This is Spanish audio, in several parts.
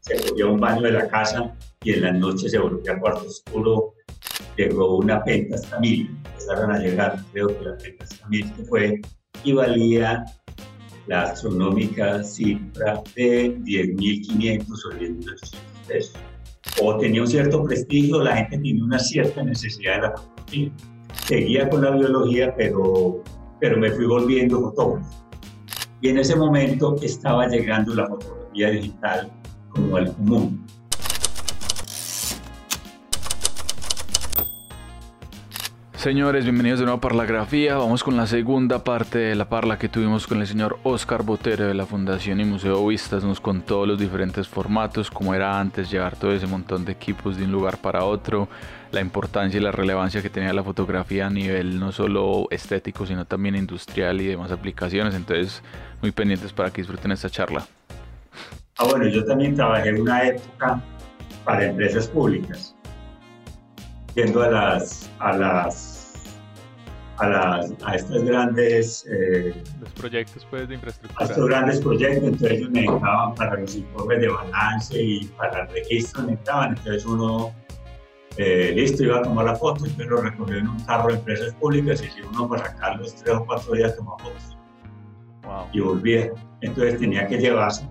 se cogía un baño de la casa y en las noches se volvía cuarto oscuro. Llegó una penta hasta mil, empezaron a llegar, creo que la penta hasta mil que fue, y valía la astronómica cifra de 10.500 o 10.800 pesos. O tenía un cierto prestigio, la gente tenía una cierta necesidad de la fotografía. Seguía con la biología, pero, pero me fui volviendo fotógrafo. Y en ese momento estaba llegando la fotografía digital como al común. Señores, bienvenidos de nuevo a Parlagrafía. Vamos con la segunda parte de la parla que tuvimos con el señor Oscar Botero de la Fundación y Museo Vistas. Nos contó los diferentes formatos, cómo era antes llevar todo ese montón de equipos de un lugar para otro, la importancia y la relevancia que tenía la fotografía a nivel no solo estético, sino también industrial y demás aplicaciones. Entonces, muy pendientes para que disfruten esta charla. Ah, bueno, yo también trabajé en una época para empresas públicas, yendo a las, a las a, las, a estas grandes... Eh, los proyectos pues, de infraestructura. A estos grandes proyectos, entonces ellos me dedicaban para los informes de balance y para el registro, necesitaban, entonces uno, eh, listo, iba a tomar la foto, y lo recogió en un carro de empresas públicas y si uno para sacar los tres o cuatro días tomaba fotos. Wow. Y volvía. Entonces tenía que llevarse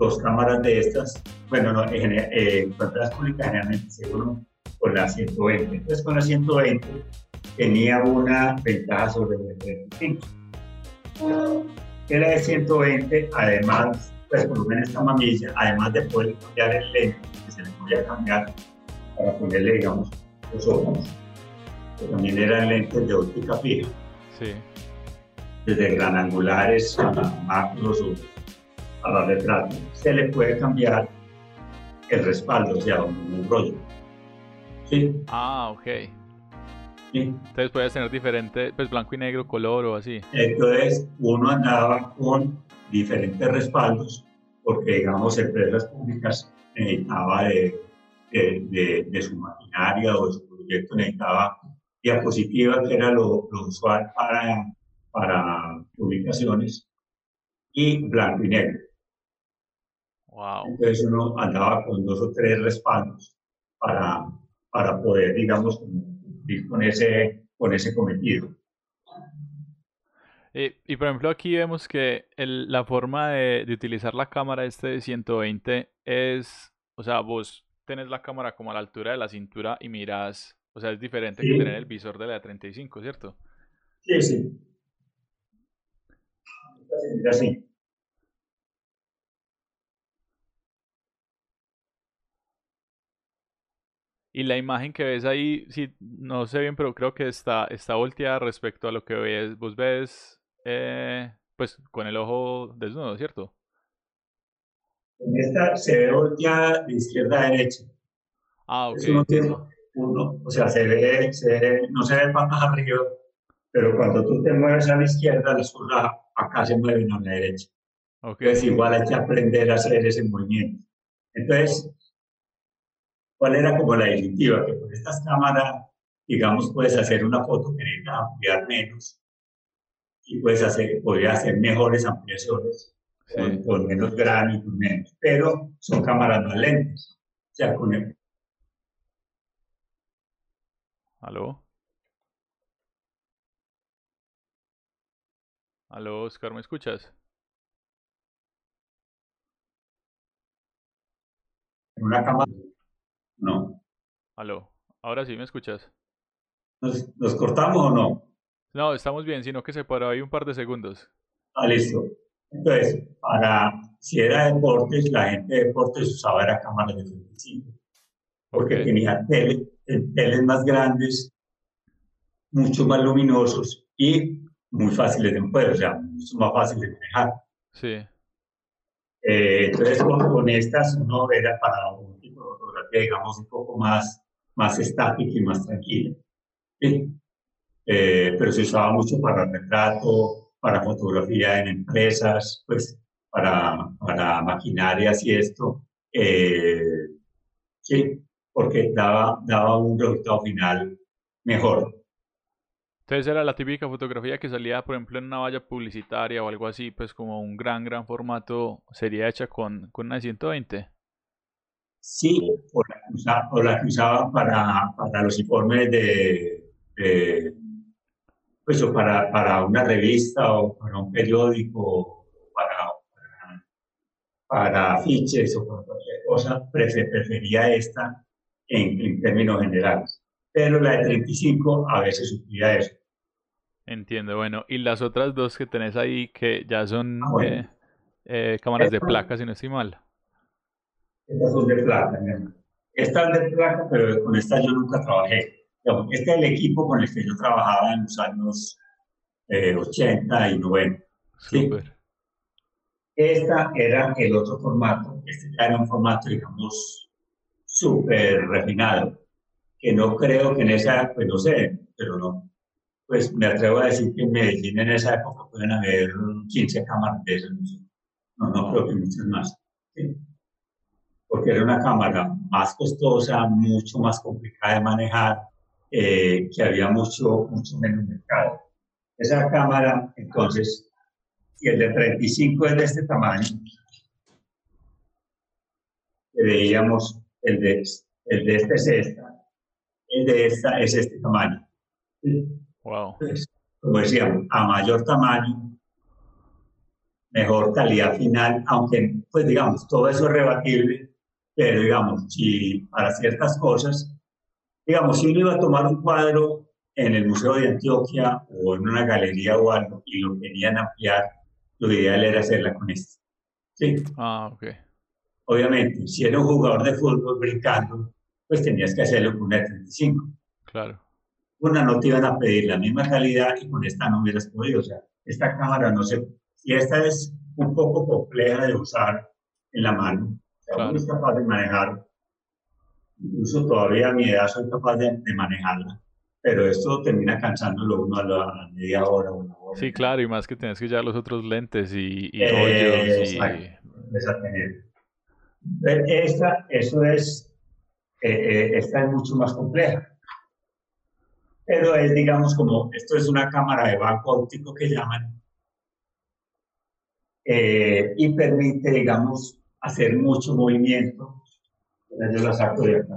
dos cámaras de estas, bueno, no, en, eh, empresas públicas generalmente se uno con la 120. Entonces con la 120 tenía una ventaja sobre el 35. Era de 120, además, pues por lo menos esta mamilla, además de poder cambiar el lente, que se le podía cambiar para ponerle, digamos, los ojos, que también eran lentes de óptica fija. Sí. Desde gran angulares a macros o a la retrato. Se le puede cambiar el respaldo, o sea, un, rollo. ¿Sí? Ah, ok. Entonces puedes tener diferente, pues blanco y negro, color o así. Entonces uno andaba con diferentes respaldos porque digamos empresas públicas necesitaba de, de, de, su maquinaria o de su proyecto necesitaba diapositivas que era lo, lo usual para, para publicaciones y blanco y negro. Wow. Entonces uno andaba con dos o tres respaldos para, para poder, digamos, con ese, con ese cometido. Y, y, por ejemplo aquí vemos que el, la forma de, de, utilizar la cámara este de 120 es, o sea, vos tenés la cámara como a la altura de la cintura y miras, o sea, es diferente que tener el visor de la 35, ¿cierto? Sí, sí. Así. Y la imagen que ves ahí, sí, no sé bien, pero creo que está, está volteada respecto a lo que ves. Vos ves, eh, pues, con el ojo desnudo, ¿cierto? En esta se ve volteada de izquierda a derecha. Ah, ok. uno, o sea, se ve, se no se ve patas arriba, pero cuando tú te mueves a la izquierda, las cosas acá se mueven a la derecha. Okay. Entonces, igual hay que aprender a hacer ese movimiento. Entonces, ¿Cuál era como la definitiva? Que con estas cámaras, digamos, puedes hacer una foto que necesita ampliar menos y puedes hacer, podría hacer mejores ampliaciones con, menos grano y con menos, pero son cámaras más lentas. O sea, con el... ¿Aló? ¿Aló, Oscar, me escuchas? Una cámara no. Aló, ahora sí me escuchas. ¿Nos, cortamos o no? No, estamos bien, sino que se paró ahí un par de segundos. Ah, listo. Entonces, para, si era deportes, la gente de deportes usaba era cámaras de 35, porque tenía tele, teles más grandes, mucho más luminosos y muy fáciles de mover, o sea, mucho más fáciles de manejar. Sí. Eh, entonces, con, con, estas uno era para digamos, un poco más, más estática y más tranquila. ¿sí? Eh, pero se usaba mucho para retrato, para fotografía en empresas, pues para, para maquinarias y esto. Eh, sí, porque daba, daba un resultado final mejor. Entonces era la típica fotografía que salía, por ejemplo, en una valla publicitaria o algo así, pues como un gran, gran formato, sería hecha con, con una 120. Sí, o la, que usaban para, para los informes de, pues, para, para una revista o para un periódico, para, para, afiches o para cualquier cosa, prefería esta en, en, términos generales. Pero la de 35 a veces suplía eso. Entiendo, bueno, y las otras dos que tenés ahí que ya son ah, eh, eh, cámaras de placa, si no estoy mal. Estas son de placa, Estas de placa, pero con estas yo nunca trabajé. Este es el equipo con el que yo trabajaba en los años 80 eh, y 90. Super. Esta era el otro formato, este era un formato, digamos, súper refinado, que no creo que en esa, pues no sé, pero no, pues me atrevo a decir que en Medellín en esa época pueden haber 15 cámaras de esas, no, no creo que muchas más. Porque era una cámara más costosa, mucho más complicada de manejar, eh, que había mucho, mucho menos mercado. Esa cámara, entonces, y el de 35 es de este tamaño, veíamos, el de, el de este es esta, el de esta es este tamaño. Wow. como decíamos, a mayor tamaño, mejor calidad final, aunque, pues digamos, todo eso es rebatible, pero digamos, si para ciertas cosas, digamos, si uno iba a tomar un cuadro en el Museo de Antioquia o en una galería o algo y lo querían ampliar, lo ideal era hacerla con esto. ¿Sí? Ah, ok. Obviamente, si era un jugador de fútbol brincando, pues tenías que hacerlo con una 35. Claro una no te iban a pedir la misma calidad y con esta no hubieras podido. O sea, esta cámara no se... Y esta es un poco compleja de usar en la mano. O sea, uno es capaz de manejar. Incluso todavía a mi edad soy capaz de, manejarla. Pero esto termina cansándolo uno a la, media hora una hora. Sí, claro, y más que tienes que llevar los otros lentes y, y hoyos. Exactamente. Esta, eso es, eh, eh, esta es mucho más compleja pero es, digamos, como, esto es una cámara de banco óptico que llaman, eh, y permite, digamos, hacer mucho movimiento. Yo la saco de acá.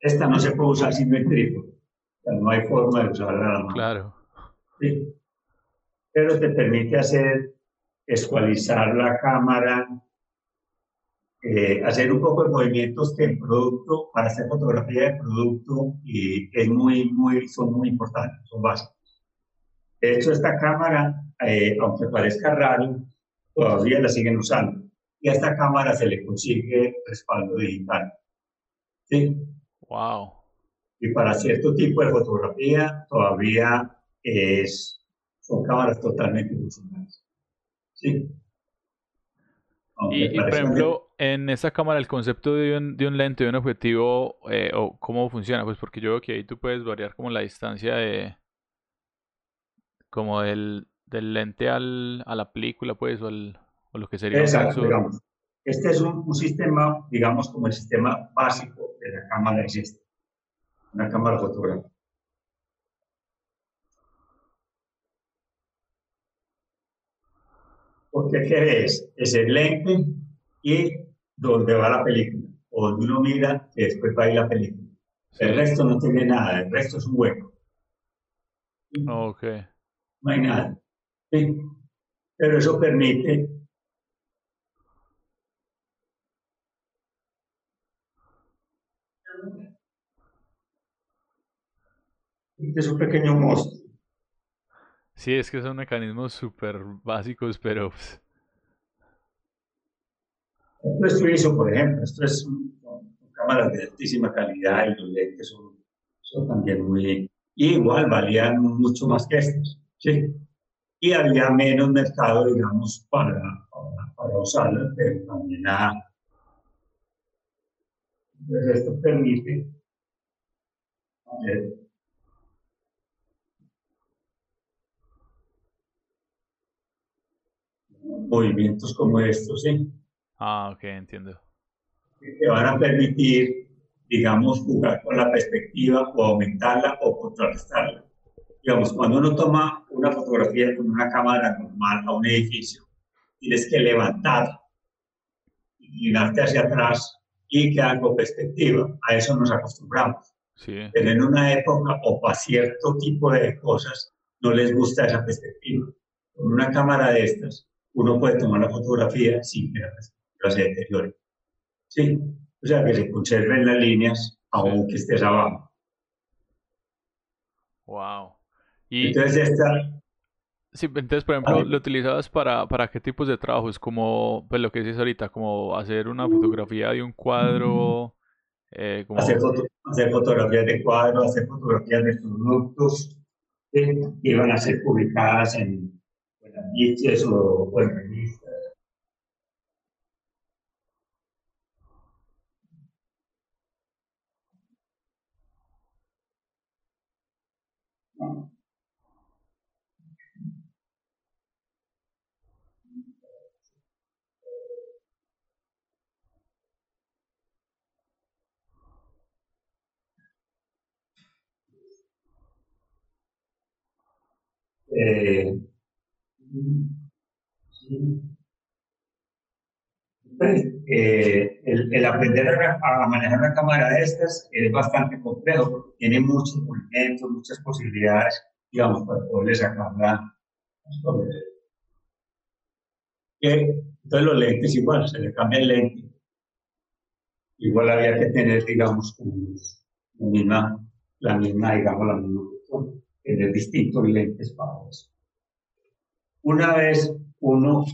Esta no se puede usar sin O no hay forma de usarla. Claro. Sí. Pero te permite hacer, escualizar la cámara, eh, hacer un poco de movimientos del producto para hacer fotografía de producto y es muy, muy, son muy importantes, son básicos. De hecho, esta cámara, eh, aunque parezca raro, todavía la siguen usando. Y a esta cámara se le consigue respaldo digital. ¿Sí? Wow. Y para cierto tipo de fotografía todavía es, son cámaras totalmente funcionales. ¿Sí? y, por ejemplo, en esa cámara el concepto de un, de un lente, de un objetivo, eh, o cómo funciona, pues porque yo veo que ahí tú puedes variar como la distancia de, como del, del lente al, a la película, pues, o, o lo que sería Exacto, digamos. Este es un, un, sistema, digamos, como el sistema básico de la cámara existe, una cámara fotográfica. Porque ¿qué es? Es el lente y donde va la película, o donde uno mira y después va a ir la película. El resto no tiene nada, el resto es un hueco. Ok. No hay nada. Pero eso permite es un pequeño monstruo. Sí, es que son mecanismos súper básicos, pero pues, es Friso, por ejemplo, esto es un, cámaras de altísima calidad y los lentes son, también muy... Igual valían mucho más que estos, ¿sí? Y había menos mercado, digamos, para, para, para usarlo, pero también a... Entonces esto permite movimientos como estos, ¿sí? Ah, ok, entiendo. Que van a permitir, digamos, jugar con la perspectiva o aumentarla o contrarrestarla. Digamos, cuando uno toma una fotografía con una cámara normal a un edificio, tienes que levantar, inclinarte hacia atrás y quedar con perspectiva. A eso nos acostumbramos. Sí. Pero en una época o para cierto tipo de cosas no les gusta esa perspectiva. Con una cámara de estas, uno puede tomar la fotografía sin que la perspectiva se deteriore. Sí, o sea, que se conserven las líneas aunque estés abajo. Wow. Y, entonces esta... Sí, entonces, por ejemplo, ¿lo utilizabas para, para qué tipos de trabajos? Como, pues lo que dices ahorita, como hacer una fotografía de un cuadro... Eh, como... hacer, hacer, fotografías de cuadros, hacer fotografías de productos que iban a ser publicadas en, en o, o en revistas. Eh, eh, el, aprender a, manejar una cámara de estas es bastante complejo porque tiene muchos movimientos, muchas posibilidades, digamos, para poderle sacarla. entonces los lentes igual, se le cambia el lente. Igual había que tener, digamos, la misma, la misma, digamos, la misma tener distintos lentes para eso. Una vez uno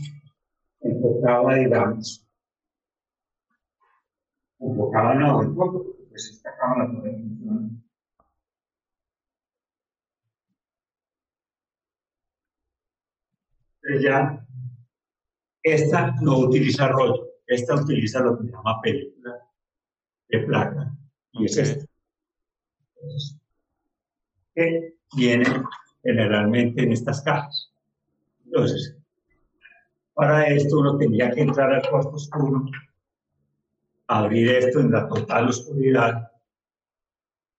enfocaba, digamos, enfocaba no, el fondo, pues esta cámara puede funcionar. ya, esta no utiliza rollo, esta utiliza lo que se llama película de placa, y es esta. que viene generalmente en estas cajas. Entonces, para esto uno tendría que entrar al cuarto oscuro, abrir esto en la total oscuridad.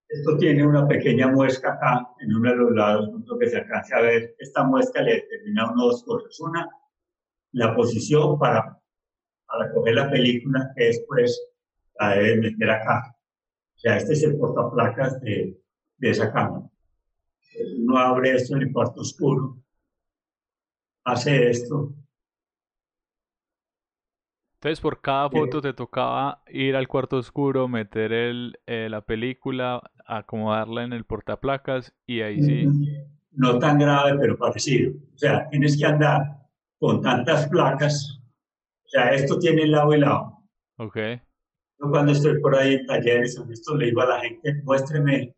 Esto tiene una pequeña muesca acá, en uno de los lados, lo que se alcance a ver. Esta muesca le determina uno dos cosas. Una, la posición para, para coger la película, que después la debe meter acá. O sea, este es el portaplacas de, de esa cámara uno abre esto en el cuarto oscuro, hace esto. Entonces, por cada foto te tocaba ir al cuarto oscuro, meter el, eh, la película, acomodarla en el portaplacas y ahí sí. No tan grave, pero parecido. O sea, tienes que andar con tantas placas. O sea, esto tiene lado y lado. Ok. Yo cuando estoy por ahí en talleres, esto le digo a la gente, muéstreme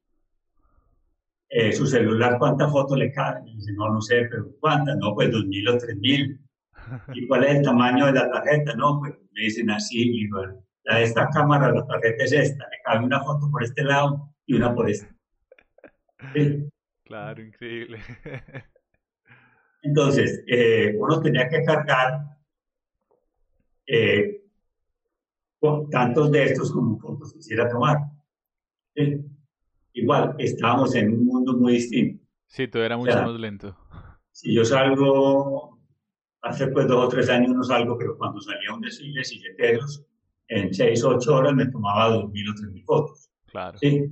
eh, su celular, ¿cuántas fotos le caben? Y dice, no, no sé, pero ¿cuántas? No, pues 2.000 o 3.000. ¿Y cuál es el tamaño de la tarjeta? No, pues me dicen así, y bueno, la de esta cámara, la tarjeta es esta, le cabe una foto por este lado y una por este. Claro, increíble. Entonces, eh, uno tenía que cargar eh, tantos de estos como fotos quisiera tomar. ¿sí? Igual estábamos en un mundo muy distinto. Sí, todo era mucho más lento. Si yo salgo, hace pues dos o tres años no salgo, pero cuando salía un desfile silleteros, en seis o ocho horas me tomaba dos mil o tres mil fotos. Claro. Sí.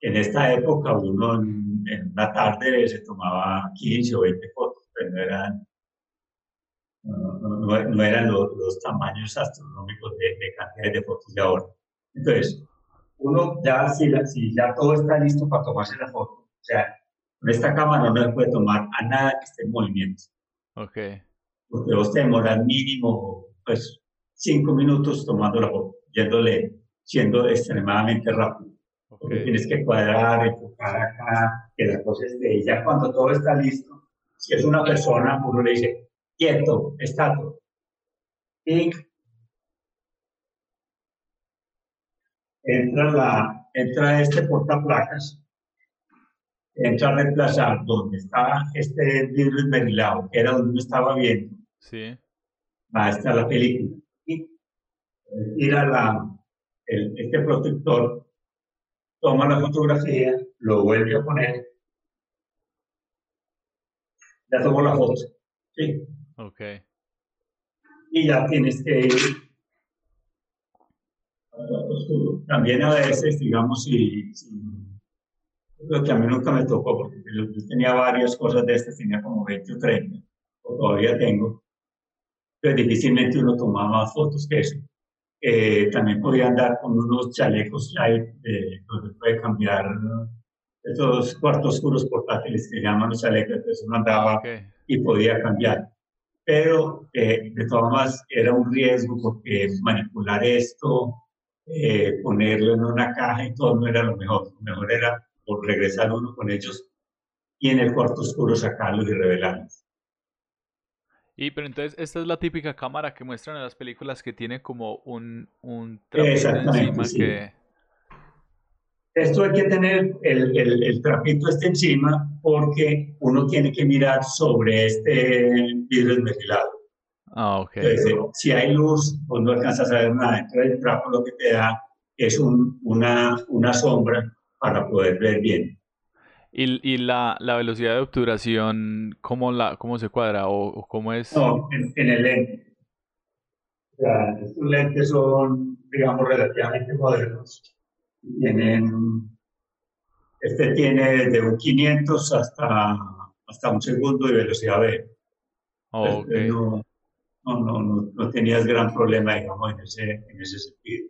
En esta época uno en, una tarde se tomaba 15 o 20 fotos, pero no eran, no, eran los, tamaños astronómicos de, de cantidades de fotos de ahora. Entonces, uno ya, si, si ya todo está listo para tomarse la foto, o sea, con esta cámara no se puede tomar a nada que esté en movimiento. Ok. Porque vos te demoras mínimo, pues, cinco minutos tomando la foto, yéndole, siendo extremadamente rápido. Porque tienes que cuadrar, enfocar acá, que la cosa esté. Ya cuando todo está listo, si es una persona, uno le dice, quieto, estatua. Y entra, la, entra este portaplacas, entra a reemplazar donde está este vidrio esmerilado, que era donde uno estaba viendo. Sí. Va estar la película. Y tira la, el, este protector, toma la fotografía, lo vuelve a poner. ya tomó la foto. Sí. Ok. Y ya tienes que ir también a veces, digamos, si, lo que a mí nunca me tocó, porque yo, tenía varias cosas de estas, tenía como 20 o 30, o todavía tengo, pero difícilmente uno tomaba más fotos que eso. Eh, también podía andar con unos chalecos light, eh, donde puede cambiar estos cuartos oscuros portátiles que llaman los chalecos, entonces uno andaba y podía cambiar. Pero eh, de todas maneras era un riesgo porque manipular esto, eh, ponerlo en una caja y todo no era lo mejor. Lo mejor era por regresar uno con ellos y en el cuarto oscuro sacarlos y revelarlos. Y pero entonces esta es la típica cámara que muestran en las películas que tiene como un, un trapito encima que... Esto hay que tener el, el, el, trapito este encima porque uno tiene que mirar sobre este vidrio esmerilado. Ah, ok. si hay luz, pues no alcanzas a ver nada. Entonces el trapo lo que te da es un, una, una sombra para poder ver bien. ¿Y, y la, la, velocidad de obturación, cómo, la, cómo se cuadra o, cómo es? No, en, el lente. O sea, estos lentes son, digamos, relativamente modernos. Tienen, este tiene desde un 500 hasta, hasta un segundo de velocidad B. Oh, okay no, no, no, tenías gran problema, digamos, en ese, en ese sentido.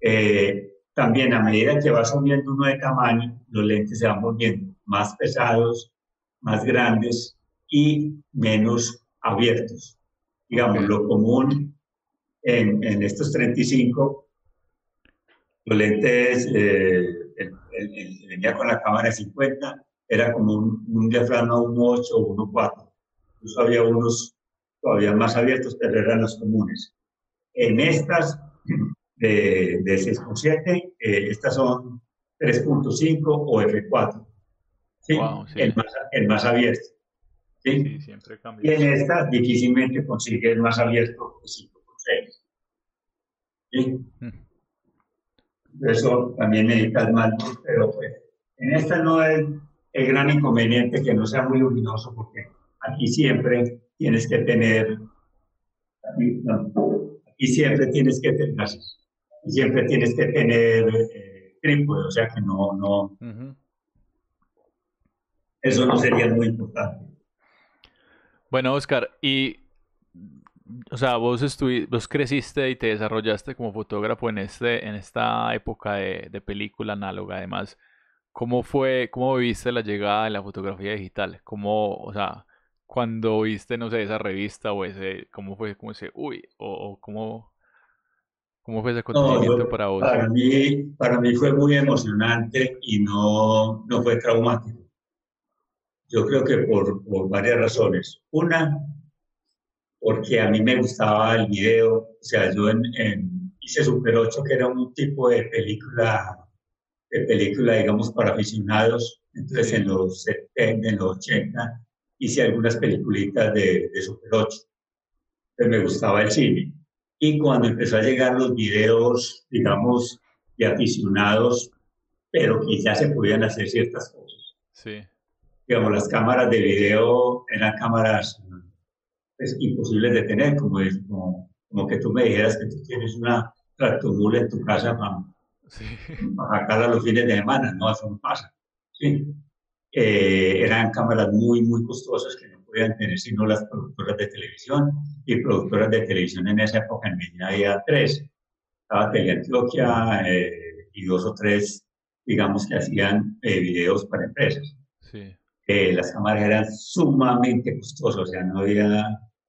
Eh, también a medida que va subiendo uno de tamaño, los lentes se van volviendo más pesados, más grandes y menos abiertos. Digamos, lo común en, en, estos 35, los lentes, eh, el, venía con la cámara de 50, era como un, un diafragma 1.8 o 1.4. Incluso había unos todavía más abiertos, pero eran los comunes. En estas de, de 6.7, eh, estas son 3.5 o F4. ¿sí? El, más, el, más, abierto. ¿sí? sí siempre cambia. Y en estas difícilmente consigue el más abierto de 5.6. ¿sí? Mm. Eso también necesitas más pero pues en esta no es el gran inconveniente que no sea muy luminoso porque aquí siempre tienes que tener, y siempre tienes que tener, siempre tienes que tener eh, trípode, o sea que no, no, eso no sería muy importante. Bueno, Oscar, y, o sea, vos, vos creciste y te desarrollaste como fotógrafo en, este, en esta época de, de película análoga, además. ¿Cómo fue, cómo viviste la llegada de la fotografía digital? ¿Cómo, o sea, cuando viste, no sé, esa revista o ese, cómo fue, cómo ese, uy, o, cómo, cómo fue ese acontecimiento para vos? Para mí, para mí fue muy emocionante y no, no fue traumático. Yo creo que por, por varias razones. Una, porque a mí me gustaba el video, o sea, yo en, hice Super 8, que era un tipo de película, de película, digamos, para aficionados, entonces en los 70, en los 80, hice algunas peliculitas de, de Super 8. me gustaba el cine. Y cuando empezó a llegar los videos, digamos, de aficionados, pero que ya se podían hacer ciertas cosas. Sí. Digamos, las cámaras de video eran cámaras pues, imposibles de tener, como, es, como, como, que tú me dijeras que tú tienes una tractomula en tu casa para, sí. para sacarla los fines de semana. No, eso no pasa. Sí. Eh, eran cámaras muy, muy costosas que no podían tener sino las productoras de televisión y productoras de televisión en esa época en Medellín había tres. Estaba Teleantioquia eh, y dos o tres, digamos, que hacían eh, videos para empresas. Sí. las cámaras eran sumamente costosas, o sea, no había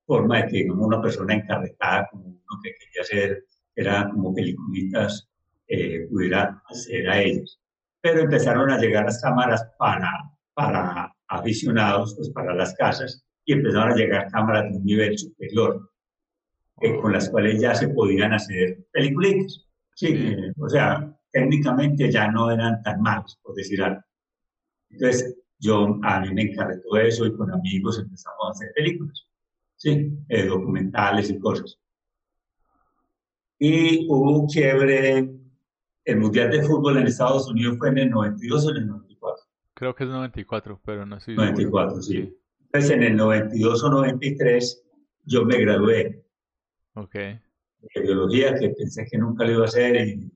forma de que digamos, una persona encarretada como uno que quería hacer, era como peliculitas, pudiera hacer a ellos. Pero empezaron a llegar las cámaras para para aficionados, pues para las casas, y empezaron a llegar cámaras de un nivel superior, eh, con las cuales ya se podían hacer películas. Sí, eh, o sea, técnicamente ya no eran tan malos, por decir algo. Entonces, yo, a mí me todo eso y con amigos empezamos a hacer películas, sí, eh, documentales y cosas. Y hubo un quiebre, el Mundial de Fútbol en Estados Unidos fue en el 92 o en el 94. Creo que es 94, pero no estoy 94, sí. Entonces, en el 92 o 93, yo me gradué. Ok. De biología, que pensé que nunca lo iba a hacer, y,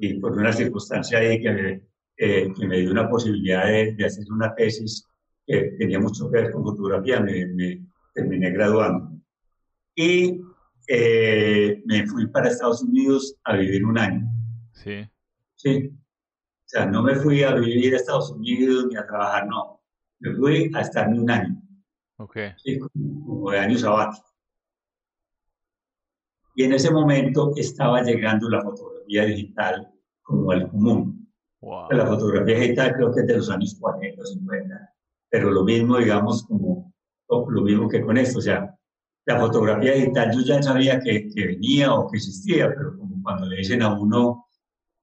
y, por una circunstancia ahí que me, eh, que me dio una posibilidad de, de, hacer una tesis que tenía mucho que ver con fotografía, me, me terminé graduando. Y eh, me fui para Estados Unidos a vivir un año. Sí. Sí. O sea, no me fui a vivir a Estados Unidos ni a trabajar, no. Me fui a estarme un año. Ok. Sí, como, de año sabático. Y en ese momento estaba llegando la fotografía digital como al común. Wow. La fotografía digital creo que es de los años 40 o 50. Pero lo mismo, digamos, como lo mismo que con esto. O sea, la fotografía digital yo ya sabía que, que, venía o que existía, pero como cuando le dicen a uno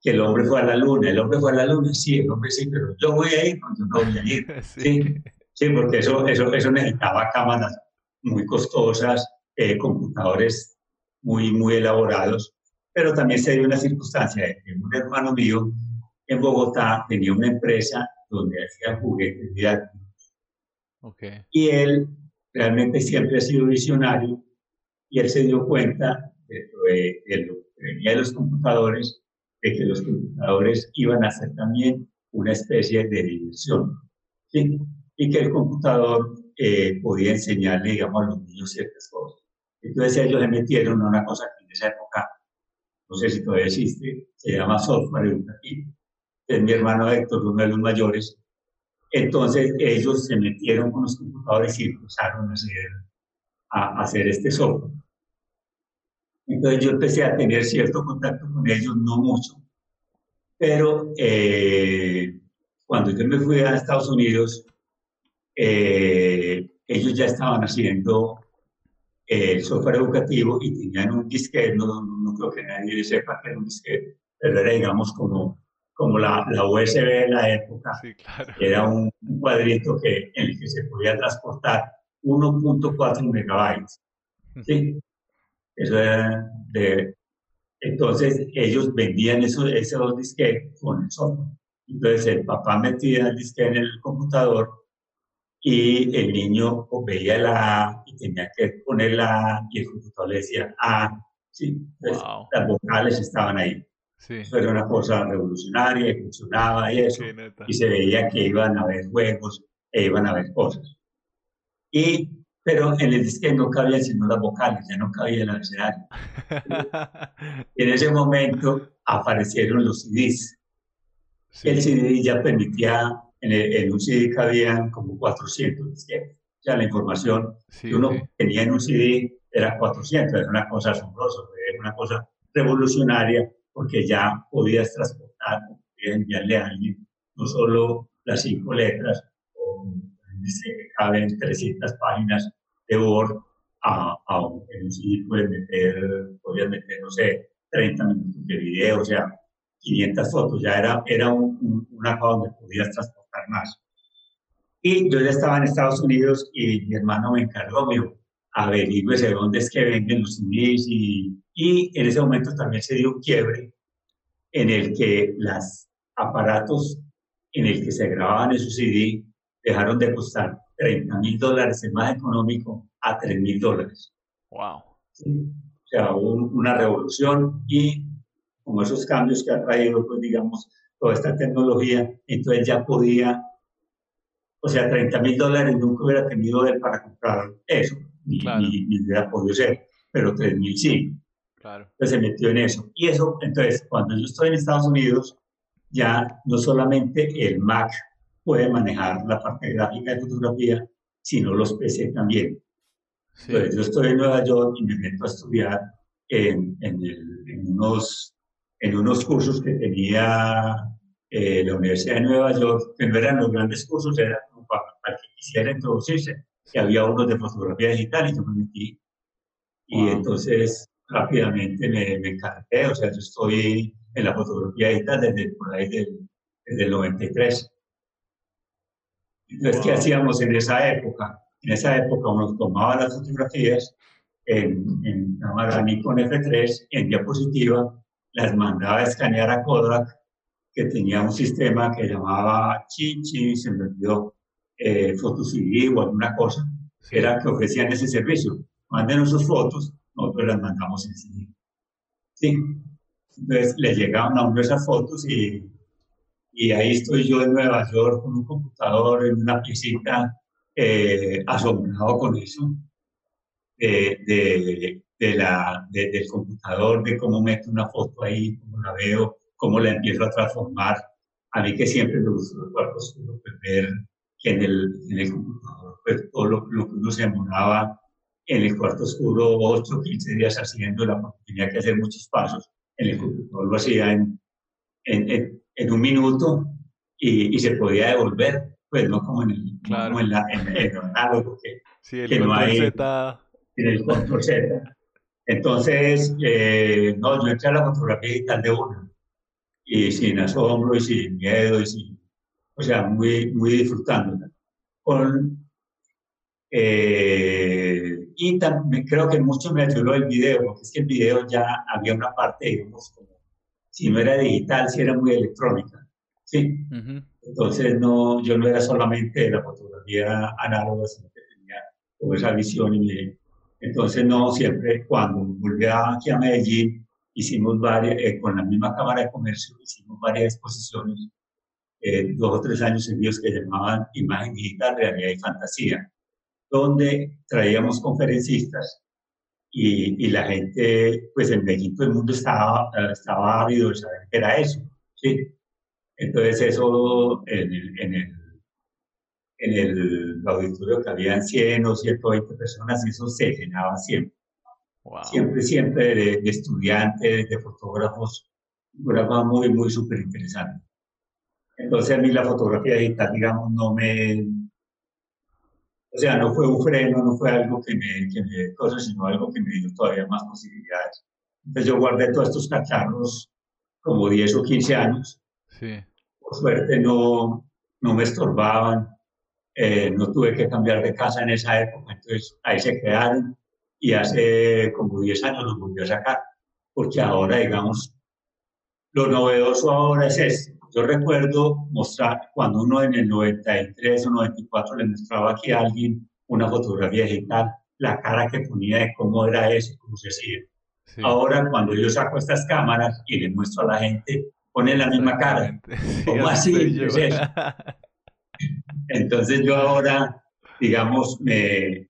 que el hombre fue a la luna, el hombre fue a la luna, sí, el hombre sí, pero yo voy a ir cuando no voy a ir. Sí, sí, porque eso, eso, eso necesitaba cámaras muy costosas, eh, computadores muy, muy elaborados, pero también se dio una circunstancia de que un hermano mío en Bogotá tenía una empresa donde hacía juguetes didácticos. Okay. Y él realmente siempre ha sido visionario y él se dio cuenta de, lo que venía de los computadores, de que los computadores iban a ser también una especie de diversión, ¿sí? y que el computador eh, podía enseñarle, digamos, a los niños ciertas cosas. Entonces ellos se metieron en una cosa que en esa época, no sé si todavía existe, se llama software educativo. Es mi hermano Héctor, uno de los mayores, entonces ellos se metieron con los computadores y empezaron a hacer, a hacer este software. Entonces yo empecé a tener cierto contacto con ellos, no mucho, pero eh, cuando yo me fui a Estados Unidos, eh, ellos ya estaban haciendo el software educativo y tenían un disquete, no, no, creo que nadie sepa que era un disquete, pero era digamos como como la, la USB de la época, sí, claro. era un, cuadrito que, en el que se podía transportar 1.4 megabytes. ¿sí? Eso era de... Entonces ellos vendían eso, esos disquetes con el software. Entonces el papá metía el disquete en el computador y el niño veía la A y tenía que poner la A y el computador le decía A. Sí, Entonces, Wow. las vocales estaban ahí. Sí. Eso era una cosa revolucionaria y funcionaba y eso. Y se veía que iban a haber juegos e iban a haber cosas. Y, pero en el disque no cabían sino las vocales, ya no cabía el abecedario. En ese momento aparecieron los CDs. Sí. El CD ya permitía, en, el- en un CD cabían como 400 disquetes. O sea, la información Sí, que uno sí. tenía en un CD era 400, era una cosa asombrosa, era una cosa revolucionaria porque ya podías transportar, podías enviarle a alguien no solo las cinco letras, dice que caben 300 páginas de Word, a, a un- en un CD puedes meter, podías meter, no sé, 30 minutos de video, o sea, 500 fotos, ya era, era un, un- una cosa donde podías transportar más. Y yo ya estaba en Estados Unidos y mi hermano me encargó, me dijo, averigüese dónde es que venden los CDs y, y en ese momento también se dio un quiebre en el que los aparatos en el que se grababan esos CD dejaron de costar 30 mil dólares, el más económico, a 3 mil dólares. Wow. ¿sí? O sea, hubo un- una revolución y como esos cambios que ha traído, pues digamos, toda esta tecnología, entonces ya podía, o sea, 30 mil dólares nunca hubiera tenido él para comprar eso, ni, Claro. ni, ni hubiera podido ser, pero 3 mil sí. Claro. Entonces se metió en eso. Y eso, entonces, cuando yo estoy en Estados Unidos, ya no solamente el Mac puede manejar la parte gráfica de fotografía, sino los PC también. Sí. Entonces, yo estoy en Nueva York y me meto a estudiar en, en, el- en unos, en unos cursos que tenía eh, la Universidad de Nueva York, que no eran los grandes cursos, era como para, para que quisiera introducirse, que había unos de fotografía digital y yo me metí. Y Wow. entonces rápidamente me, me o sea, yo estoy en la fotografía digital desde por ahí del, desde el 93. Entonces, ¿qué hacíamos en esa época? En esa época uno tomaba las fotografías en, en cámara Nikon F3, en diapositiva, las mandaba a escanear a Kodak, que tenía un sistema que llamaba Chichi, se me olvidó, eh, CD o alguna cosa, era que ofrecían ese servicio. Mándenos sus fotos, nosotros las mandamos en CD. Sí. Entonces le llegaban a uno esas fotos y, y ahí estoy yo en Nueva York con un computador en una piscina eh, asombrado con eso, de, de, la, del computador, de cómo meto una foto ahí, cómo la veo, cómo la empiezo a transformar. A mí que siempre me gustó el cuarto oscuro, pues, ver que en el, en el computador, pues todo lo, que uno se demoraba en el cuarto oscuro 8 o 15 días haciendo, la, tenía que hacer muchos pasos, en el computador lo hacía en, en, en, un minuto y, y, se podía devolver, pues no como en el, claro. como en, la, en, el análogo, que, sí, el que no hay Z... en el control Z. Entonces, eh, no, yo entré a la fotografía digital de una y sin asombro y sin miedo y sin, o sea, muy, muy disfrutándola. Con, eh, y también creo que mucho me ayudó el video, porque es que el video ya había una parte, digamos, como, si no era digital, si era muy electrónica, ¿sí? Entonces, no, yo no era solamente la fotografía análoga, sino que tenía como esa visión y entonces, no, siempre cuando volví aquí a Medellín, hicimos varias, eh, con la misma Cámara de Comercio, hicimos varias exposiciones, eh, dos o tres años seguidos que llamaban Imagen Digital, Realidad y Fantasía, donde traíamos conferencistas y, y la gente, pues en Medellín todo el mundo estaba, estaba ávido de saber qué era eso, ¿sí? Entonces eso en el, en el, en el auditorio que habían 100 o 120 personas, eso se llenaba siempre. Siempre, siempre de, estudiantes, de fotógrafos, un programa muy, muy súper interesante. Entonces a mí la fotografía digital, digamos, no me... O sea, no fue un freno, no fue algo que me, que me cosas, sino algo que me dio todavía más posibilidades. Entonces yo guardé todos estos cacharros como 10 o 15 años. Sí. Por suerte no, no me estorbaban, eh, no tuve que cambiar de casa en esa época, entonces ahí se quedaron y hace como 10 años los volvió a sacar, porque ahora, digamos, lo novedoso ahora es esto. Yo recuerdo mostrar, cuando uno en el 93 o 94 le mostraba aquí a alguien una fotografía digital, la cara que ponía de cómo era eso, cómo se hacía. Ahora, cuando yo saco estas cámaras y le muestro a la gente, pone la misma cara. ¿Cómo así? Entonces yo ahora, digamos, me,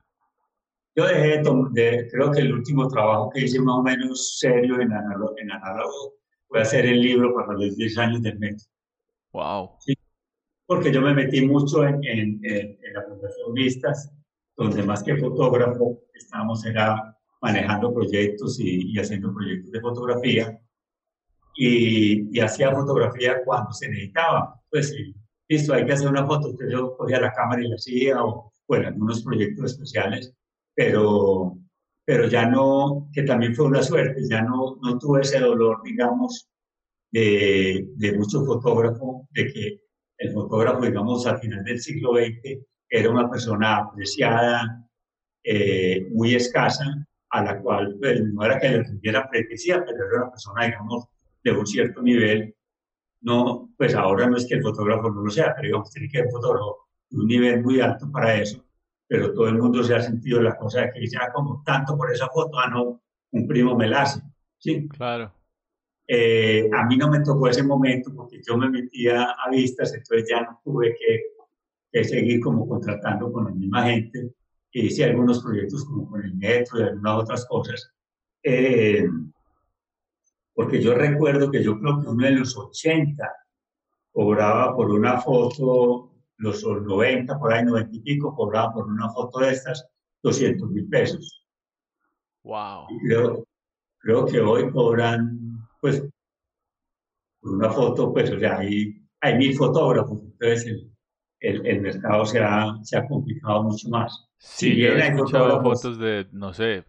yo dejé de, creo que el último trabajo que hice más o menos serio en análogo, en análogo fue hacer el libro para los 10 años del mes. Wow. porque yo me metí mucho en, en, en, la Fundación Vistas, donde más que fotógrafo estábamos era manejando proyectos y, y haciendo proyectos de fotografía. Y, y, hacía fotografía cuando se necesitaba. Pues listo, hay que hacer una foto. Entonces yo cogía la cámara y la hacía, o bueno, algunos proyectos especiales pero, pero ya no, que también fue una suerte, ya no, no tuve ese dolor, digamos, de, de mucho fotógrafo, de que el fotógrafo, digamos, al final del siglo XX era una persona apreciada, eh, muy escasa, a la cual pues, no era que le tuviera pretensión, pero era una persona, digamos, de un cierto nivel. No, pues ahora no es que el fotógrafo no lo sea, pero digamos, tiene que ser un fotógrafo de un nivel muy alto para eso pero todo el mundo se ha sentido la cosa de que ya como tanto por esa foto, ah, no, un primo me la hace. Sí. Claro. Eh, a mí no me tocó ese momento porque yo me metía a vistas, entonces ya no tuve que, seguir como contratando con la misma gente. Hice algunos proyectos como con el metro y algunas otras cosas. Eh, porque yo recuerdo que yo creo que uno de los 80 cobraba por una foto los 90, por ahí 90 y pico, cobraban por una foto de estas 200 mil pesos. Wow. creo, creo que hoy cobran, pues, por una foto, pues, o sea, hay, hay mil fotógrafos, entonces el, el, el mercado se ha, se ha, complicado mucho más. Sí, yo he escuchado fotos de, no sé,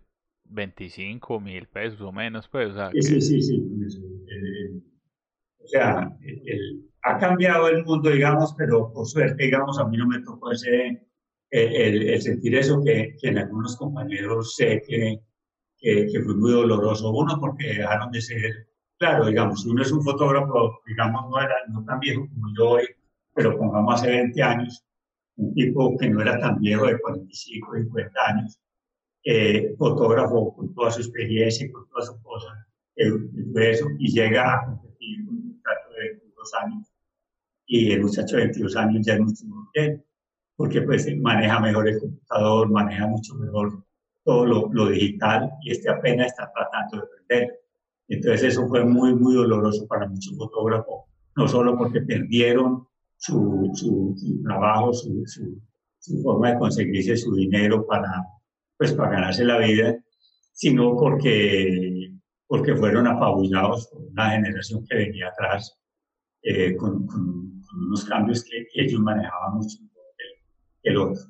25 mil pesos o menos, pues, o sea. Sí, sí, sí, o sea, el, ha cambiado el mundo, digamos, pero por suerte, digamos, a mí no me tocó ese, el, el sentir eso que, que, en algunos compañeros sé que, que, fue muy doloroso. Uno, porque dejaron de ser, claro, digamos, uno es un fotógrafo, digamos, no, era, no tan viejo como yo hoy, pero pongamos hace 20 años, un tipo que no era tan viejo, de 45, 50 años, eh, fotógrafo con toda su experiencia y con toda su cosa, el, eso, y llega a competir con un muchacho de 22 años. Y el muchacho de 22 años ya es mucho mejor porque pues maneja mejor el computador, maneja mucho mejor todo lo, lo, digital y este apenas está tratando de aprender. Entonces eso fue muy, muy doloroso para muchos fotógrafos, no solo porque perdieron su, su, trabajo, su, su, forma de conseguirse su dinero para, pues, para ganarse la vida, sino porque, porque fueron apabullados por una generación que venía atrás eh, con, con, unos cambios que, ellos manejaban mucho que el otro.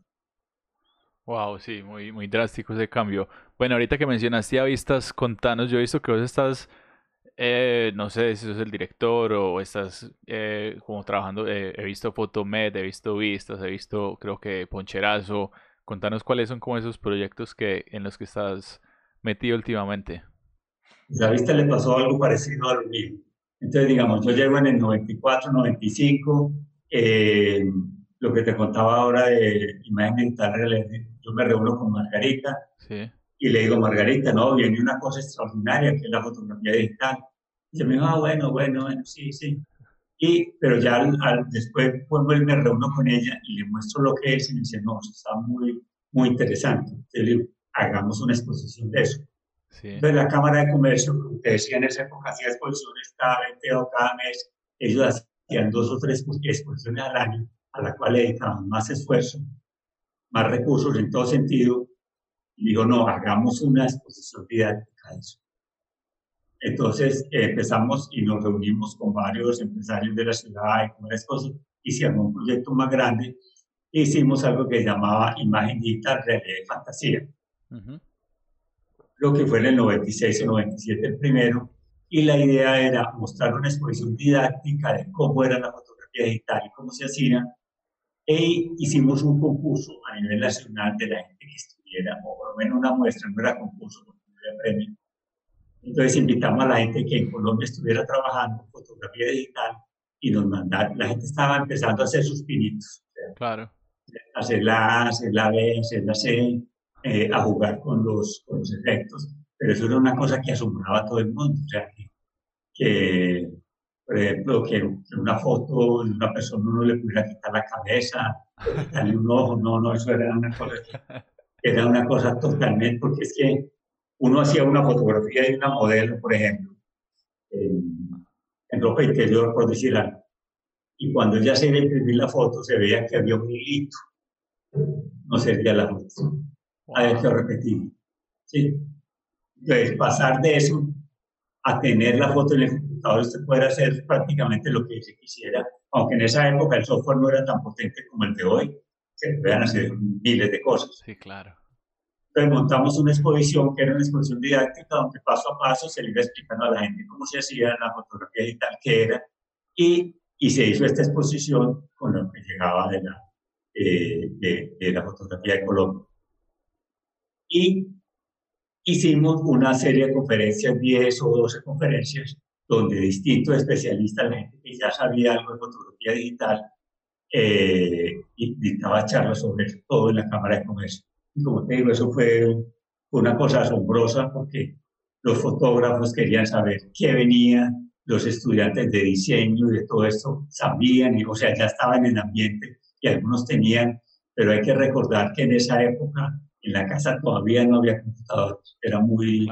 Wow, sí, muy, muy drástico ese cambio. Bueno, ahorita que mencionaste a Vistas, contanos, yo he visto que vos estás eh, no sé si sos el director o estás eh, como trabajando, eh, he visto Fotomed, he visto Vistas, he visto creo que Poncherazo. Contanos cuáles son como esos proyectos que, en los que estás metido últimamente. A Vista le pasó algo parecido a lo mío. Entonces, digamos, yo llego en el 94, 95, lo que te contaba ahora de imagen digital, yo me reúno con Margarita sí. y le digo, Margarita, no, viene una cosa extraordinaria que es la fotografía digital. Y se me dijo, ah, bueno, bueno, bueno, sí, sí. Y, pero ya al, después vuelvo y me reúno con ella y le muestro lo que es y me dice, no, está muy, muy interesante. Entonces le digo, hagamos una exposición de eso. Sí. Entonces la Cámara de Comercio, como te decía en esa época, hacía exposiciones cada 20 o cada mes. Ellos hacían dos o tres exposiciones al año, a la cual le dedicaban más esfuerzo, más recursos en todo sentido. Y dijo, no, hagamos una exposición didáctica de eso. Entonces empezamos y nos reunimos con varios empresarios de la ciudad y con varias cosas, hicimos un proyecto más grande e hicimos algo que llamaba Imagen Digital Realidad de Fantasía. Lo que fue en el 96 o 97 el primero, y la idea era mostrar una exposición didáctica de cómo era la fotografía digital y cómo se hacía, e hicimos un concurso a nivel nacional de la gente que estuviera, o por lo menos una muestra, no era concurso porque no había premio, entonces invitamos a la gente que en Colombia estuviera trabajando en fotografía digital y nos mandaron. La gente estaba empezando a hacer sus pinitos. Claro. Hacer la A, hacer la B, hacer la C, eh, a jugar con los, con los efectos. Pero eso era una cosa que asombraba a todo el mundo. O sea, que, por ejemplo, que, una foto de una persona uno le pudiera quitar la cabeza, darle un ojo, no, no, eso era una cosa, era una cosa totalmente, porque es que uno hacía una fotografía de una modelo, por ejemplo, en, ropa interior, por decir algo, y cuando ya se iba a imprimir la foto, se veía que había un hilito, no servía la foto. Había que repetir. ¿sí? Entonces, pasar de eso a tener la foto en el computador, usted puede hacer prácticamente lo que se quisiera, aunque en esa época el software no era tan potente como el de hoy, se puedan hacer miles de cosas. Sí, claro. Entonces montamos una exposición que era una exposición didáctica donde paso a paso se le iba explicando a la gente cómo se hacía la fotografía digital que era y, y se hizo esta exposición con lo que llegaba de la, eh, de, de, la fotografía de Colombia. Y hicimos una serie de conferencias, 10 o 12 conferencias, donde distintos especialistas, la gente que ya sabía algo de fotografía digital, eh, y dictaba charlas sobre todo en la Cámara de Comercio. Y como te digo, eso fue una cosa asombrosa porque los fotógrafos querían saber qué venía, los estudiantes de diseño y de todo esto sabían, o sea, ya estaban en el ambiente y algunos tenían, pero hay que recordar que en esa época en la casa todavía no había computadores, era muy,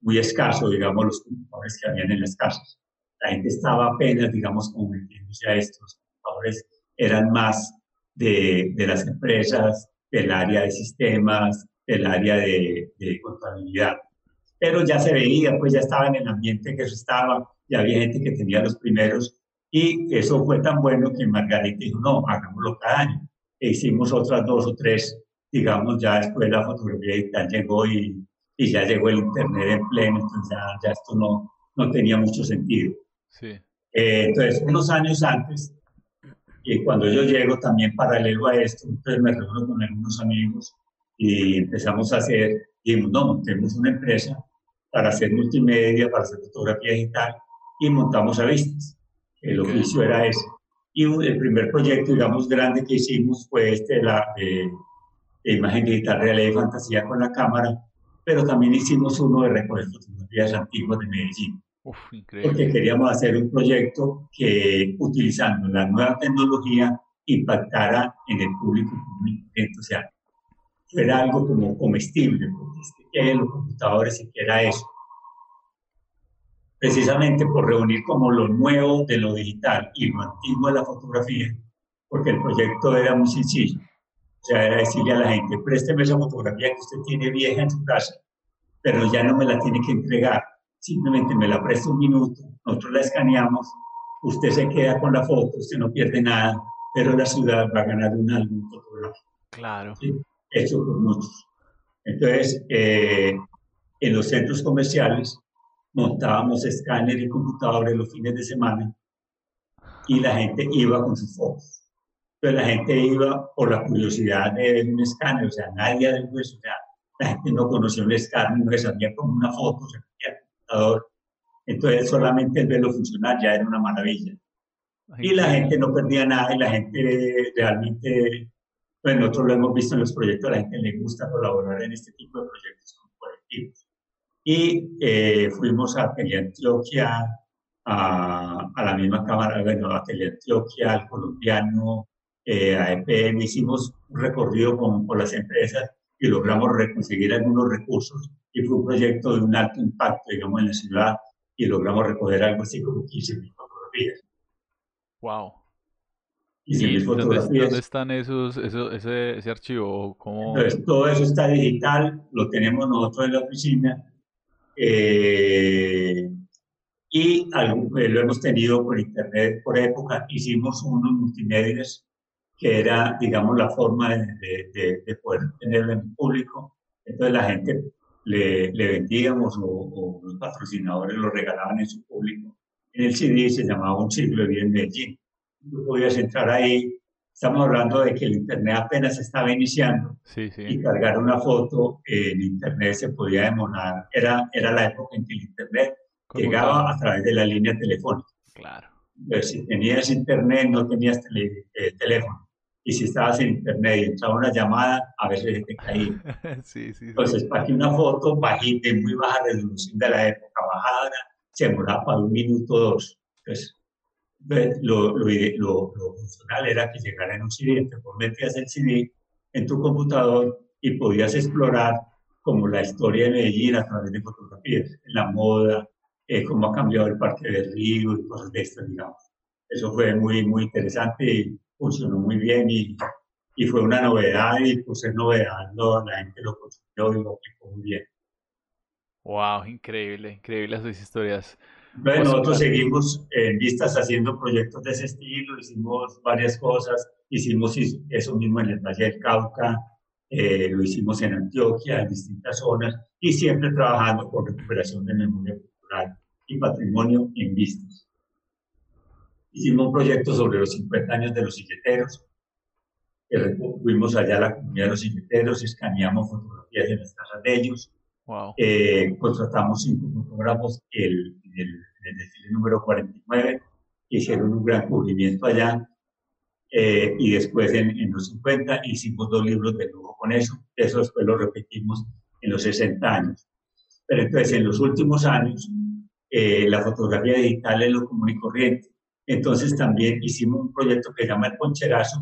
muy escaso, digamos, los computadores que habían en las casas. La gente estaba apenas, digamos, como metiéndose a estos computadores, eran más de, de las empresas, del área de sistemas, del área de, contabilidad. Pero ya se veía, pues ya estaba en el ambiente que eso estaba, ya había gente que tenía los primeros y eso fue tan bueno que Margarita dijo, no, hagámoslo cada año. E hicimos otras dos o tres, digamos, ya después la fotografía digital llegó y, y ya llegó el Internet en pleno, entonces ya, ya esto no, no tenía mucho sentido. Sí. Eh, entonces, unos años antes, y cuando yo llego también paralelo a esto, entonces me reúno con algunos amigos y empezamos a hacer, dijimos, no, montemos una empresa para hacer multimedia, para hacer fotografía digital y montamos a vistas. El oficio era ese. Y el primer proyecto, digamos, grande que hicimos fue este, la de, imagen digital realidad y fantasía con la cámara, pero también hicimos uno de recoger fotografías antiguas de Medellín. porque queríamos hacer un proyecto que, utilizando la nueva tecnología, impactara en el público o sea, fuera algo como comestible, porque es que los computadores siquiera eso. Precisamente por reunir como lo nuevo de lo digital y lo antiguo de la fotografía, porque el proyecto era muy sencillo. O sea, era decirle a la gente, présteme esa fotografía que usted tiene vieja en su casa, pero ya no me la tiene que entregar, simplemente me la presta un minuto, nosotros la escaneamos, usted se queda con la foto, usted no pierde nada, pero la ciudad va a ganar un álbum fotográfico. Claro. Hecho por muchos. Entonces, eh, en los centros comerciales montábamos escáner y computadores los fines de semana y la gente iba con sus fotos. Entonces la gente iba por la curiosidad de ver un escáner, o sea, nadie de eso, o sea, la gente no conocía un escáner, no sabía como una foto, se al computador. Entonces solamente el verlo funcionar ya era una maravilla. Y la gente no perdía nada y la gente realmente, pues nosotros lo hemos visto en los proyectos, a la gente le gusta colaborar en este tipo de proyectos colectivos. Y eh, fuimos a Teleantioquia, a, a la misma cámara, bueno, a Teleantioquia, al colombiano, eh, a EPM, hicimos un recorrido con, con las empresas y logramos conseguir algunos recursos y fue un proyecto de un alto impacto, digamos, en la ciudad y logramos recoger algo así como 15.000 fotografías. Wow. ¿Y dónde, están esos, ese, ese, archivo? ¿Cómo? Entonces, todo eso está digital, lo tenemos nosotros en la oficina. Eh, y algo, eh, lo hemos tenido por internet por época. Hicimos unos multimedios que era, digamos, la forma de, de, de poder tenerlo en público. Entonces la gente le, le vendíamos o, o, los patrocinadores lo regalaban en su público en el CD se llamaba Un siglo de vida en Medellín. Tú podías entrar ahí. Estamos hablando de que el Internet apenas estaba iniciando y cargar una foto en Internet se podía demorar. Era, era la época en que el Internet llegaba a través de la línea telefónica. Claro. Pero si tenías Internet, no tenías eh, teléfono. Y si estabas en Internet y entraba una llamada, a veces te caía. sí, sí, Entonces, para que una foto bajita, de muy baja resolución de la época, bajada, se demoraba para un minuto o dos. Entonces, lo, lo, lo, lo, funcional era que llegara en un CD, te metías el CD en tu computador y podías explorar como la historia de Medellín a través de fotografías, la moda, eh, cómo ha cambiado el Parque del Río y cosas de estas, digamos. Eso fue muy, muy interesante y funcionó muy bien y, y fue una novedad y pues es novedad, la gente lo consumió y lo aplicó muy bien. Wow, increíble, increíble esas historias. Bueno, nosotros seguimos en vistas haciendo proyectos de ese estilo, hicimos varias cosas, hicimos eso mismo en el Valle del Cauca, eh, lo hicimos en Antioquia, en distintas zonas, y siempre trabajando con recuperación de memoria cultural y patrimonio en vistas. Hicimos un proyecto sobre los 50 años de los silleteros, fuimos allá a la comunidad de los silleteros, escaneamos fotografías de las casas de ellos, eh, contratamos cinco fotógrafos el, el, el desfile número 49, que hicieron un gran cubrimiento allá. Eh, y después en, en, los 50 hicimos dos libros de lujo con eso. Eso después lo repetimos en los 60 años. Pero entonces en los últimos años eh, la fotografía digital es lo común y corriente. Entonces también hicimos un proyecto que se llama El Poncherazo,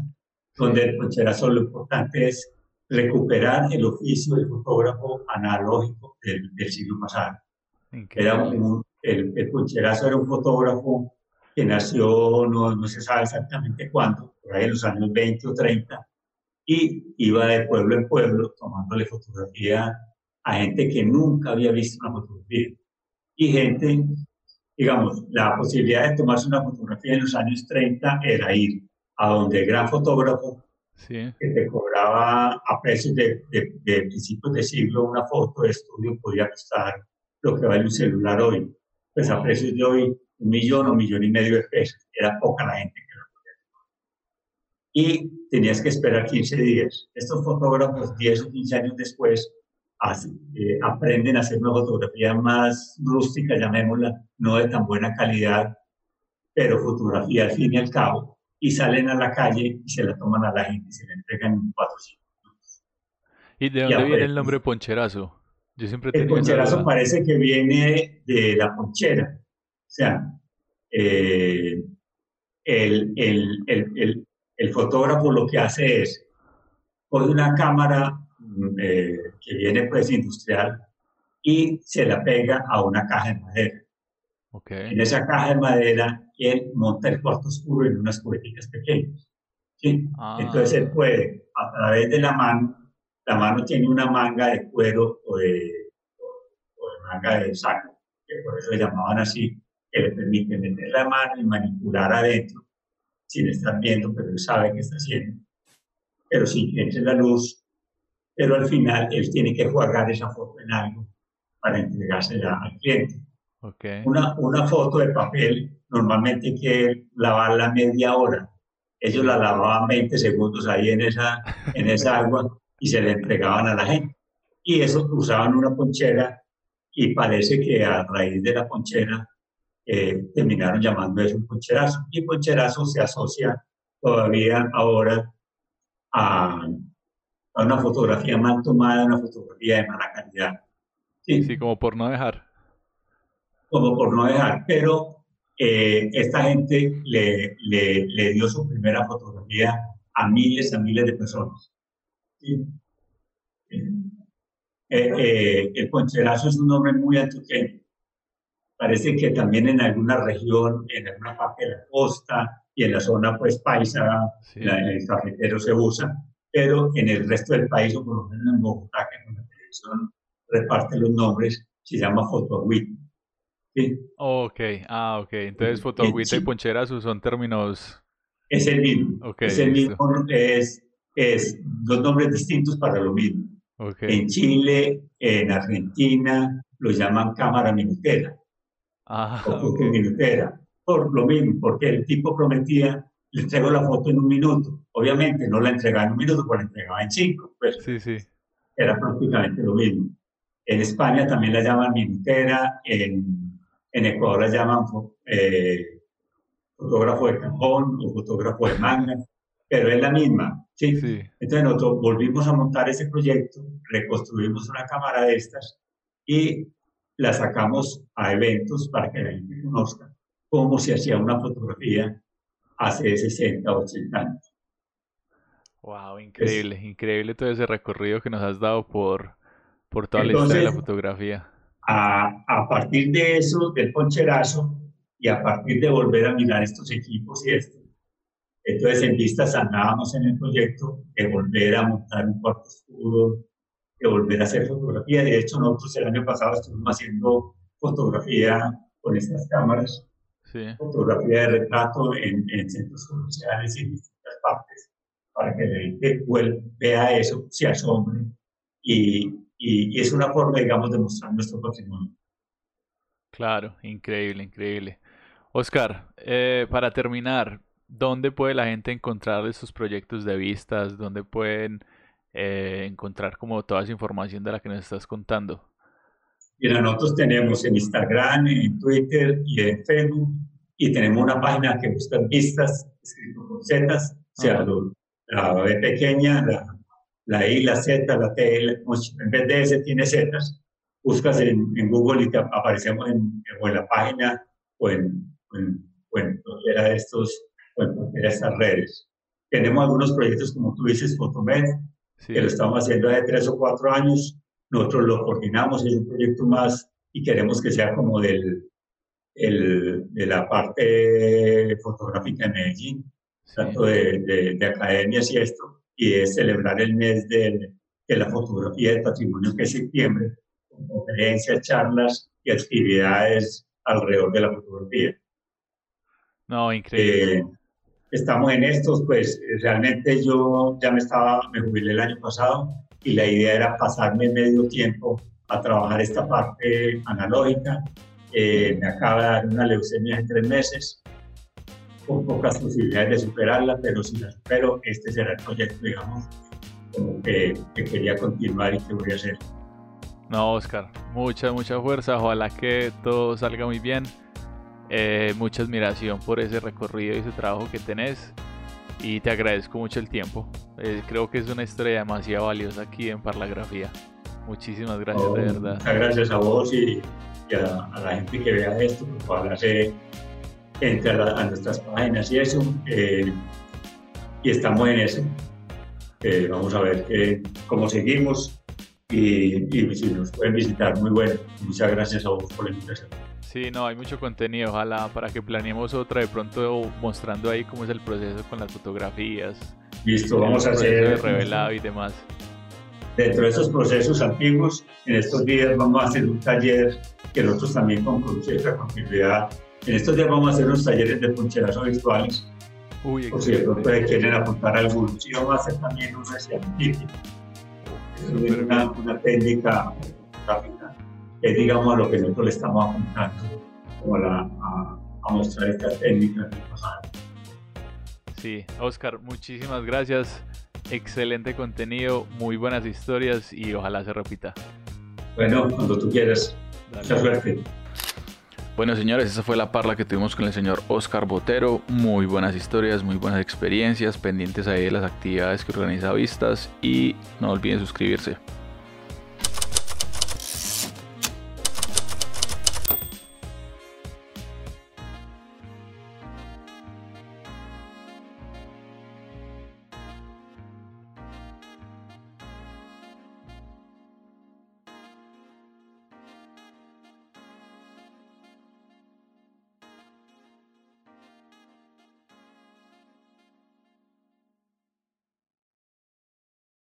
donde el poncherazo lo importante es recuperar el oficio del fotógrafo analógico del, siglo pasado. Era un, el, el Puncherazo era un fotógrafo que nació, no, no, se sabe exactamente cuándo, por ahí en los años 20 o 30, y iba de pueblo en pueblo tomándole fotografía a gente que nunca había visto una fotografía. Y gente, digamos, la posibilidad de tomarse una fotografía en los años 30 era ir a donde el gran fotógrafo que te cobraba a precios de, de, principios de siglo una foto de estudio podía costar lo que vale un celular hoy. Pues a precios de hoy, un millón o un millón y medio de pesos. Era poca la gente que lo podía tomar. Y tenías que esperar 15 días. Estos fotógrafos, 10 o 15 años después, eh, aprenden a hacer una fotografía más rústica, llamémosla, no de tan buena calidad, pero fotografía al fin y al cabo y salen a la calle y se la toman a la gente y se la entregan en cuatro minutos. ¿Y de dónde viene el nombre poncherazo? Yo siempre el poncherazo parece que viene de la ponchera. O sea, eh, el, el, el, el, fotógrafo lo que hace es, pone una cámara eh, que viene pues industrial y se la pega a una caja de madera. Okay. En esa caja de madera, él monta el cuarto oscuro en unas cubeticas pequeñas. ¿sí? Ah. Entonces él puede, a través de la mano, la mano tiene una manga de cuero o de, o de manga de saco, que por eso le llamaban así, que le permite meter la mano y manipular adentro, sin estar viendo, pero él sabe qué está haciendo. Pero que entre la luz, pero al final él tiene que jugar esa foto en algo para entregársela al cliente. Okay. Una, una foto de papel normalmente hay que lavarla media hora. Ellos la lavaban 20 segundos ahí en esa, en esa agua y se le entregaban a la gente. Y eso usaban una ponchera y parece que a raíz de la ponchera eh, terminaron llamando eso un poncherazo. Y poncherazo se asocia todavía ahora a, a una fotografía mal tomada, una fotografía de mala calidad. Sí, como por no dejar. Como por no dejar, pero eh, esta gente le, le, le, dio su primera fotografía a miles, a miles de personas. ¿sí? Eh, eh, el poncherazo es un nombre muy antioqueño. Parece que también en alguna región, en alguna parte de la costa y en la zona pues paisa, en el cafetero se usa, pero en el resto del país, o por lo menos en Bogotá, que es una televisión reparte los nombres, se llama fotoagüita. ¿sí? Ok, ah, ok. Entonces fotoagüita y poncherazo son términos... Es el mismo. Okay, es el mismo, es, es dos nombres distintos para lo mismo. Okay. En Chile, en Argentina, lo llaman cámara minutera. Ah, o okay. minutera. Por lo mismo, porque el tipo prometía, le entrego la foto en un minuto. Obviamente no la entregaba en un minuto, pero la entregaba en cinco. Pues, sí, sí. Era prácticamente lo mismo. En España también la llaman minutera, en, en Ecuador la llaman eh, fotógrafo de cajón o fotógrafo de manga, pero es la misma. ¿sí? Entonces nosotros volvimos a montar ese proyecto, reconstruimos una cámara de estas y la sacamos a eventos para que la gente conozca cómo se hacía una fotografía hace 60 o 80 años. Wow, increíble, increíble todo ese recorrido que nos has dado por, por toda la historia de la fotografía. A, a, partir de eso, del poncherazo, y a partir de volver a mirar estos equipos y esto, entonces en vistas andábamos en el proyecto de volver a montar un cuarto oscuro, de volver a hacer fotografía. De hecho, nosotros el año pasado estuvimos haciendo fotografía con estas cámaras, sí. fotografía de retrato en, en, centros comerciales y en distintas partes, para que la gente vea eso, se asombre y, y, es una forma, digamos, de mostrar nuestro patrimonio. Claro, increíble, increíble. Oscar, eh, para terminar, ¿dónde puede la gente encontrar esos proyectos de vistas? ¿Dónde pueden eh, encontrar como toda esa información de la que nos estás contando? Mira, nosotros tenemos en Instagram, en Twitter y en Facebook, y tenemos una página que busca vistas, escrito con zetas, o sea, la B pequeña, la la I, la Z, la T, en vez de S tiene Z, buscas en, en, Google y te aparecemos en, en la página o en, en, cualquiera de estos, o en cualquiera de estas redes. Tenemos algunos proyectos, como tú dices, Fotomed, que lo estamos haciendo hace tres o cuatro años. Nosotros lo coordinamos, es un proyecto más y queremos que sea como del, el, de la parte fotográfica de Medellín, tanto de, de, de academias y esto y es celebrar el mes de, de la fotografía del patrimonio que es septiembre, con conferencias, charlas y actividades alrededor de la fotografía. No, increíble. Eh, estamos en estos, pues realmente yo ya me estaba, me jubilé el año pasado y la idea era pasarme medio tiempo a trabajar esta parte analógica. Eh, me acaba de dar una leucemia en tres meses con pocas posibilidades de superarla, pero si la supero, este será el proyecto, digamos, que, quería continuar y que voy a hacer. No, Oscar, mucha, mucha fuerza, ojalá que todo salga muy bien. Eh, mucha admiración por ese recorrido y ese trabajo que tenés. y te agradezco mucho el tiempo. Eh, creo que es una historia demasiado valiosa aquí en Parlagrafía. Muchísimas gracias, de verdad. Muchas gracias a vos y, a, la gente que vea esto, ojalá se entre a, nuestras páginas y eso. Eh, y estamos en eso. Eh, vamos a ver cómo seguimos y, y, si nos pueden visitar, muy bueno. Muchas gracias a vos por la invitación. Sí, no, hay mucho contenido. Ojalá para que planeemos otra de pronto mostrando ahí cómo es el proceso con las fotografías. Listo, vamos a hacer. revelado y demás. Dentro de esos procesos antiguos, en estos días vamos a hacer un taller que nosotros también con cierta continuidad. En estos días vamos a hacer unos talleres de puncherazo virtuales. Uy, por si de pronto quieren apuntar algunos. Y vamos a hacer también una científica. Es una, una técnica gráfica es digamos a lo que nosotros le estamos apuntando como a, mostrar esta técnica Sí, Oscar, muchísimas gracias. Excelente contenido, muy buenas historias y ojalá se repita. Bueno, cuando tú quieras. Mucha suerte. Bueno, señores, esa fue la parla que tuvimos con el señor Oscar Botero. Muy buenas historias, muy buenas experiencias, pendientes ahí de las actividades que organiza Vistas y no olviden suscribirse.